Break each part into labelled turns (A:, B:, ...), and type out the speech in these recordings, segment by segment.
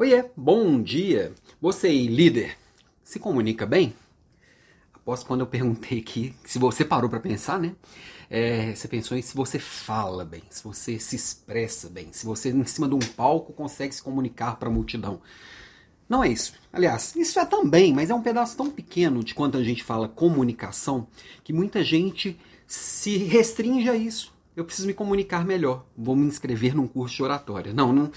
A: Oiê, bom dia! Você, líder, se comunica bem? Após quando eu perguntei aqui, se você parou para pensar, né? É, você pensou em se você fala bem, se você se expressa bem, se você em cima de um palco consegue se comunicar para a multidão. Não é isso. Aliás, isso é também, mas é um pedaço tão pequeno de quando a gente fala comunicação que muita gente se restringe a isso. Eu preciso me comunicar melhor. Vou me inscrever num curso de oratória. Não, não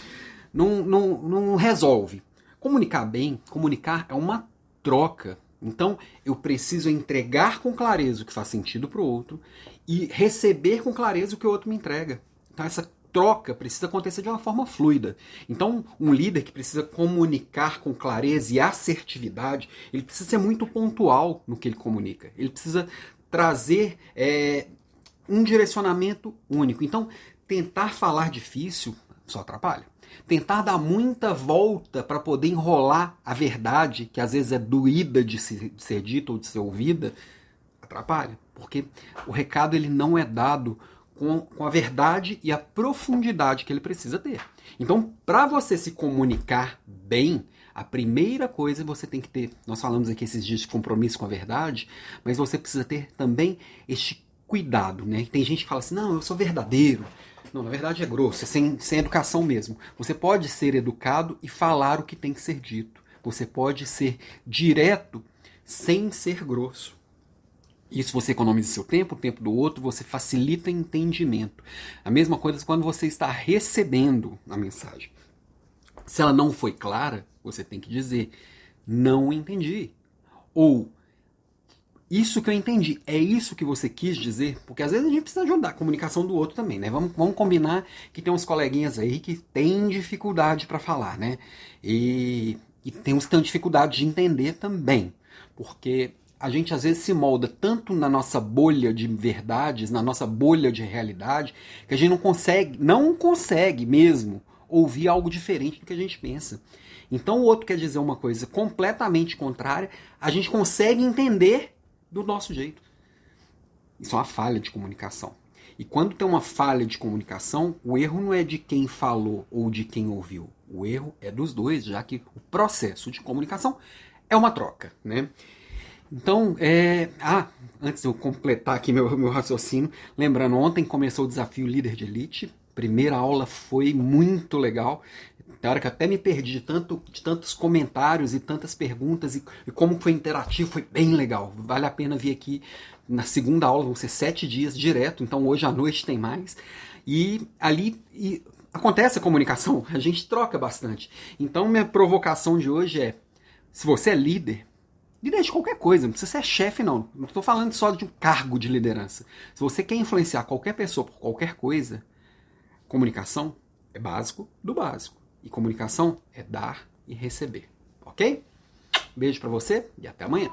A: não, não, não resolve. Comunicar bem, comunicar é uma troca. Então, eu preciso entregar com clareza o que faz sentido para o outro e receber com clareza o que o outro me entrega. Então, essa troca precisa acontecer de uma forma fluida. Então, um líder que precisa comunicar com clareza e assertividade, ele precisa ser muito pontual no que ele comunica. Ele precisa trazer é, um direcionamento único. Então, tentar falar difícil só atrapalha. Tentar dar muita volta para poder enrolar a verdade, que às vezes é doída de ser, de ser dita ou de ser ouvida, atrapalha. Porque o recado ele não é dado com, com a verdade e a profundidade que ele precisa ter. Então, para você se comunicar bem, a primeira coisa você tem que ter, nós falamos aqui esses dias de compromisso com a verdade, mas você precisa ter também este cuidado, né? Tem gente que fala assim, não, eu sou verdadeiro, não, na verdade é grosso, é sem, sem educação mesmo. Você pode ser educado e falar o que tem que ser dito. Você pode ser direto sem ser grosso. Isso você economiza seu tempo, o tempo do outro, você facilita entendimento. A mesma coisa quando você está recebendo a mensagem. Se ela não foi clara, você tem que dizer: não entendi. Ou isso que eu entendi. É isso que você quis dizer? Porque às vezes a gente precisa ajudar a comunicação do outro também, né? Vamos, vamos combinar que tem uns coleguinhas aí que têm dificuldade para falar, né? E, e tem uns que têm dificuldade de entender também. Porque a gente às vezes se molda tanto na nossa bolha de verdades, na nossa bolha de realidade, que a gente não consegue, não consegue mesmo ouvir algo diferente do que a gente pensa. Então o outro quer dizer uma coisa completamente contrária, a gente consegue entender do nosso jeito. Isso é uma falha de comunicação. E quando tem uma falha de comunicação, o erro não é de quem falou ou de quem ouviu. O erro é dos dois, já que o processo de comunicação é uma troca, né? Então, é... ah, antes de eu completar aqui meu, meu raciocínio, lembrando, ontem começou o desafio Líder de Elite. Primeira aula foi muito legal. Tem hora que até me perdi de, tanto, de tantos comentários e tantas perguntas e, e, como foi interativo, foi bem legal. Vale a pena vir aqui na segunda aula, vão ser sete dias direto, então hoje à noite tem mais. E ali e acontece a comunicação, a gente troca bastante. Então minha provocação de hoje é, se você é líder, líder de qualquer coisa, não precisa ser chefe não, não estou falando só de um cargo de liderança. Se você quer influenciar qualquer pessoa por qualquer coisa, comunicação é básico do básico. E comunicação é dar e receber, ok? Beijo para você e até amanhã.